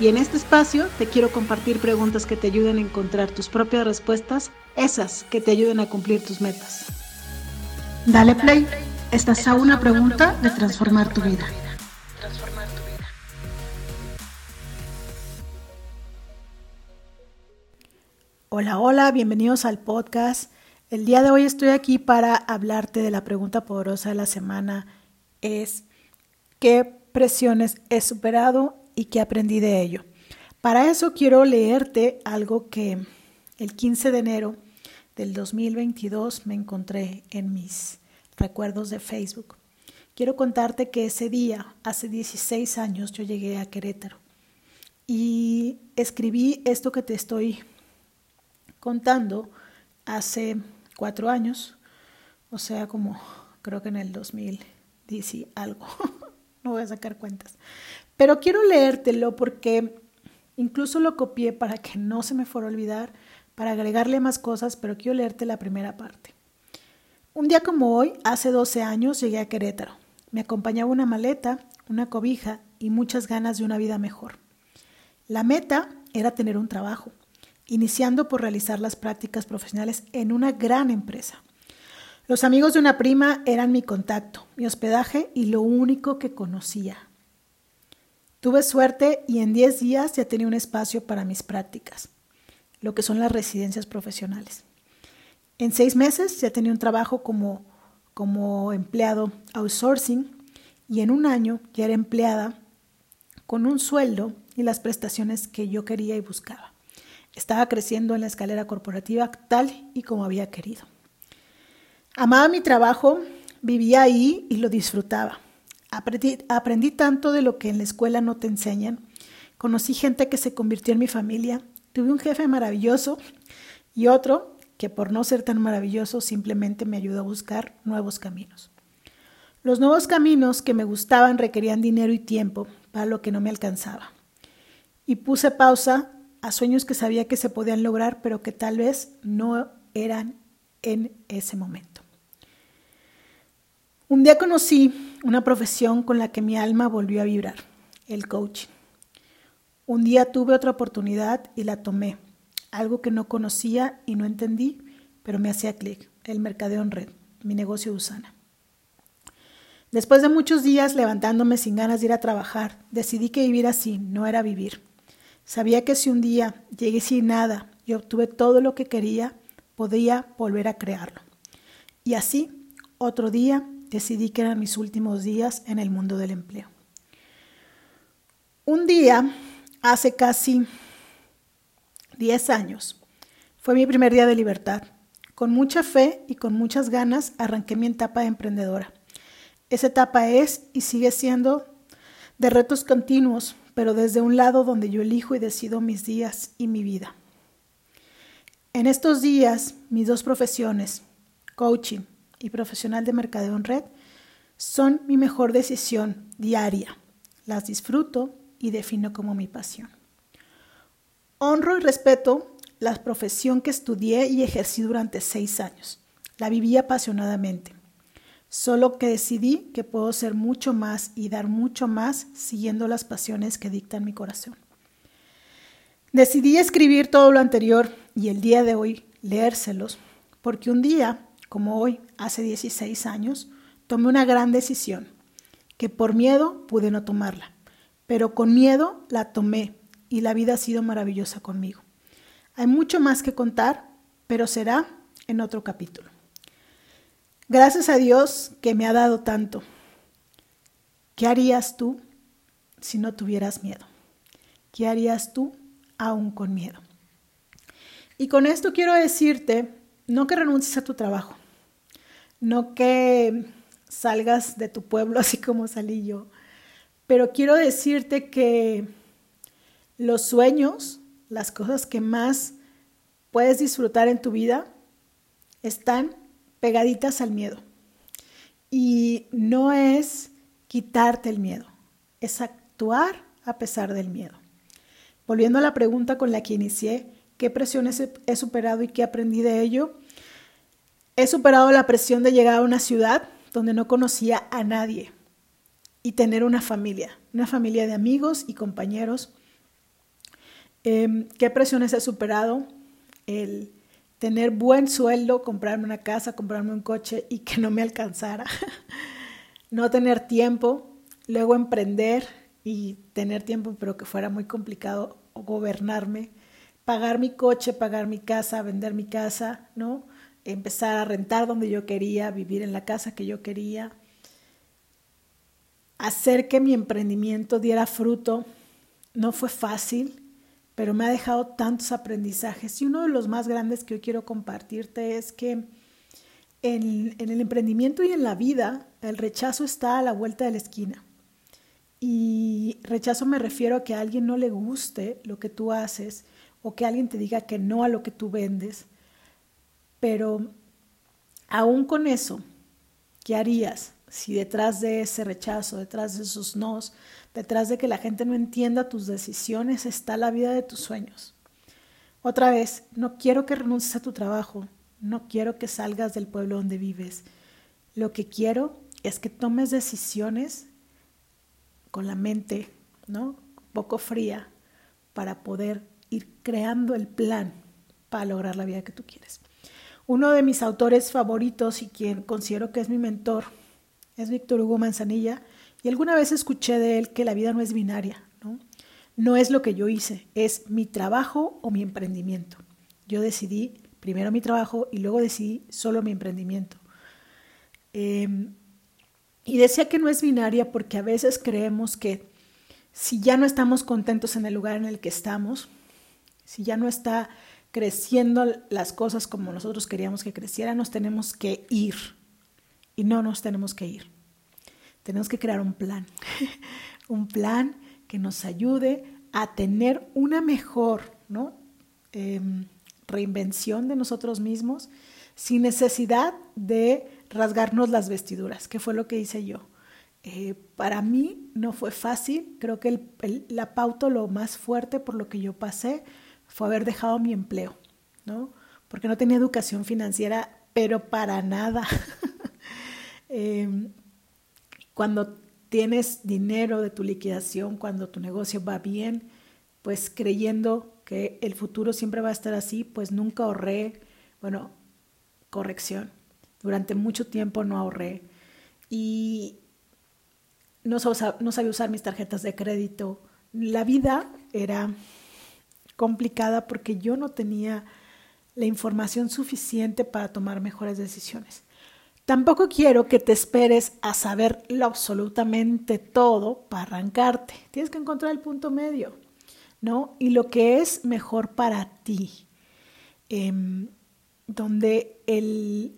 Y en este espacio te quiero compartir preguntas que te ayuden a encontrar tus propias respuestas, esas que te ayuden a cumplir tus metas. Dale play, estás a una pregunta de transformar tu vida. Hola, hola, bienvenidos al podcast. El día de hoy estoy aquí para hablarte de la pregunta poderosa de la semana. Es, ¿qué presiones he superado y qué aprendí de ello. Para eso quiero leerte algo que el 15 de enero del 2022 me encontré en mis recuerdos de Facebook. Quiero contarte que ese día, hace 16 años, yo llegué a Querétaro y escribí esto que te estoy contando hace cuatro años, o sea, como creo que en el 2010 y algo, no voy a sacar cuentas. Pero quiero leértelo porque incluso lo copié para que no se me fuera a olvidar, para agregarle más cosas, pero quiero leerte la primera parte. Un día como hoy, hace 12 años, llegué a Querétaro. Me acompañaba una maleta, una cobija y muchas ganas de una vida mejor. La meta era tener un trabajo, iniciando por realizar las prácticas profesionales en una gran empresa. Los amigos de una prima eran mi contacto, mi hospedaje y lo único que conocía. Tuve suerte y en 10 días ya tenía un espacio para mis prácticas, lo que son las residencias profesionales. En seis meses ya tenía un trabajo como, como empleado outsourcing y en un año ya era empleada con un sueldo y las prestaciones que yo quería y buscaba. Estaba creciendo en la escalera corporativa tal y como había querido. Amaba mi trabajo, vivía ahí y lo disfrutaba. Aprendí, tanto de lo que en la escuela no te enseñan. Conocí gente que se convirtió en mi familia. Tuve un jefe maravilloso y otro que por no ser tan maravilloso simplemente me ayudó a buscar nuevos caminos. Los nuevos caminos que me gustaban requerían dinero y tiempo para lo que no me alcanzaba. Y puse pausa a sueños que sabía que se podían lograr, pero que tal vez no eran en ese momento. Un día conocí una profesión con la que mi alma volvió a vibrar, el coaching. Un día tuve otra oportunidad y la tomé, algo que no conocía y no entendí, pero me hacía clic, el mercadeo en red, mi negocio de Usana. Después de muchos días levantándome sin ganas de ir a trabajar, decidí que vivir así no era vivir. Sabía que si un día llegué sin nada y obtuve todo lo que quería, podía volver a crearlo. Y así, otro día, decidí que eran mis últimos días en el mundo del empleo. Un día, hace casi 10 años, fue mi primer día de libertad. Con mucha fe y con muchas ganas arranqué mi etapa de emprendedora. Esa etapa es y sigue siendo de retos continuos, pero desde un lado donde yo elijo y decido mis días y mi vida. En estos días, mis dos profesiones, coaching y profesional de mercadeo en red son mi mejor decisión diaria. Las disfruto y defino como mi pasión. Honro y respeto la profesión que estudié y ejercí durante seis años. La viví apasionadamente. Solo que decidí que puedo ser mucho más y dar mucho más siguiendo las pasiones que dictan mi corazón. Decidí escribir todo lo anterior y el día de hoy leérselos, porque un día como hoy, hace 16 años, tomé una gran decisión, que por miedo pude no tomarla, pero con miedo la tomé y la vida ha sido maravillosa conmigo. Hay mucho más que contar, pero será en otro capítulo. Gracias a Dios que me ha dado tanto. ¿Qué harías tú si no tuvieras miedo? ¿Qué harías tú aún con miedo? Y con esto quiero decirte, no que renuncies a tu trabajo, no que salgas de tu pueblo así como salí yo, pero quiero decirte que los sueños, las cosas que más puedes disfrutar en tu vida, están pegaditas al miedo. Y no es quitarte el miedo, es actuar a pesar del miedo. Volviendo a la pregunta con la que inicié, ¿qué presiones he superado y qué aprendí de ello? He superado la presión de llegar a una ciudad donde no conocía a nadie y tener una familia, una familia de amigos y compañeros. Em, ¿Qué presiones he superado? El tener buen sueldo, comprarme una casa, comprarme un coche y que no me alcanzara. no tener tiempo, luego emprender y tener tiempo, pero que fuera muy complicado gobernarme, pagar mi coche, pagar mi casa, vender mi casa, ¿no? Empezar a rentar donde yo quería, vivir en la casa que yo quería, hacer que mi emprendimiento diera fruto. No fue fácil, pero me ha dejado tantos aprendizajes. Y uno de los más grandes que hoy quiero compartirte es que en, en el emprendimiento y en la vida, el rechazo está a la vuelta de la esquina. Y rechazo me refiero a que a alguien no le guste lo que tú haces o que alguien te diga que no a lo que tú vendes. Pero aún con eso, ¿qué harías si detrás de ese rechazo, detrás de esos nos, detrás de que la gente no entienda tus decisiones, está la vida de tus sueños? Otra vez, no quiero que renuncies a tu trabajo, no quiero que salgas del pueblo donde vives. Lo que quiero es que tomes decisiones con la mente, ¿no? Poco fría para poder ir creando el plan para lograr la vida que tú quieres. Uno de mis autores favoritos y quien considero que es mi mentor es Víctor Hugo Manzanilla y alguna vez escuché de él que la vida no es binaria, ¿no? Es lo que yo hice, es mi trabajo o mi emprendimiento. Yo decidí primero mi trabajo y luego decidí solo mi emprendimiento. Eh, y decía que no es binaria porque a veces creemos que si ya no estamos contentos en el lugar en el que estamos, si ya no está creciendo las cosas como nosotros queríamos que crecieran, nos tenemos que ir. Y no nos tenemos que ir. Tenemos que crear un plan. un plan que nos ayude a tener una mejor ¿no? Em, reinvención de nosotros mismos sin necesidad de rasgarnos las vestiduras, que fue lo que hice yo. Eh, para mí no fue fácil, creo que la pauta, lo más fuerte por lo que yo pasé, fue haber dejado mi empleo, ¿no? Porque no tenía educación financiera, pero para nada. Em, cuando tienes dinero de tu liquidación, cuando tu negocio va bien, pues creyendo que el futuro siempre va a estar así, pues nunca ahorré, bueno, corrección, durante mucho tiempo no ahorré y no, sabía usar mis tarjetas de crédito. La vida era complicada porque yo no tenía la información suficiente para tomar mejores decisiones. Tampoco quiero que te esperes a saber lo absolutamente todo para arrancarte. Tienes que encontrar el punto medio, ¿no? Y lo que es mejor para ti, em, donde el,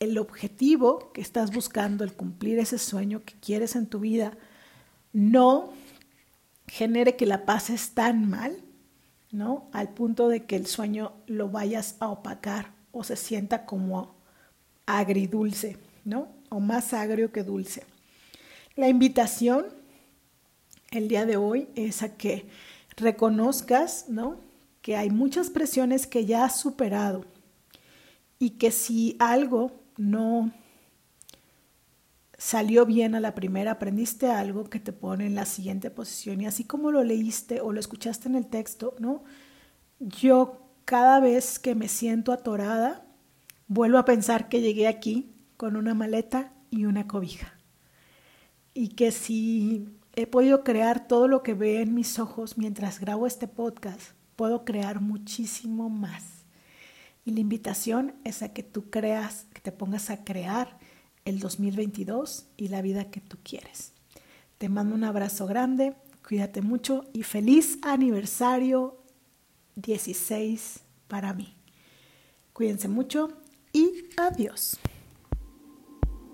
el objetivo que estás buscando, el cumplir ese sueño que quieres en tu vida, no genere que la pases tan mal, ¿no? Al punto de que el sueño lo vayas a opacar o se sienta como agridulce, ¿no? O más agrio que dulce. La invitación el día de hoy es a que reconozcas, ¿no? Que hay muchas presiones que ya has superado y que si algo no salió bien a la primera, aprendiste algo que te pone en la siguiente posición y así como lo leíste o lo escuchaste en el texto, ¿no? Yo cada vez que me siento atorada, vuelvo a pensar que llegué aquí con una maleta y una cobija. Y que si he podido crear todo lo que ve en mis ojos mientras grabo este podcast, puedo crear muchísimo más. Y la invitación es a que tú creas, que te pongas a crear el 2022 y la vida que tú quieres. Te mando un abrazo grande, cuídate mucho y feliz aniversario 16 para mí. Cuídense mucho y adiós.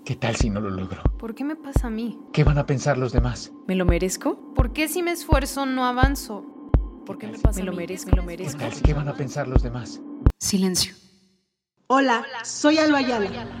¿Qué tal si no lo logro? ¿Por qué me pasa a mí? ¿Qué van a pensar los demás? ¿Me lo merezco? ¿Por qué si me esfuerzo no avanzo? ¿Por qué me pasa me lo merezco, me lo merezco. ¿Qué van a pensar los demás? Silencio. Hola, soy Alba Ayala.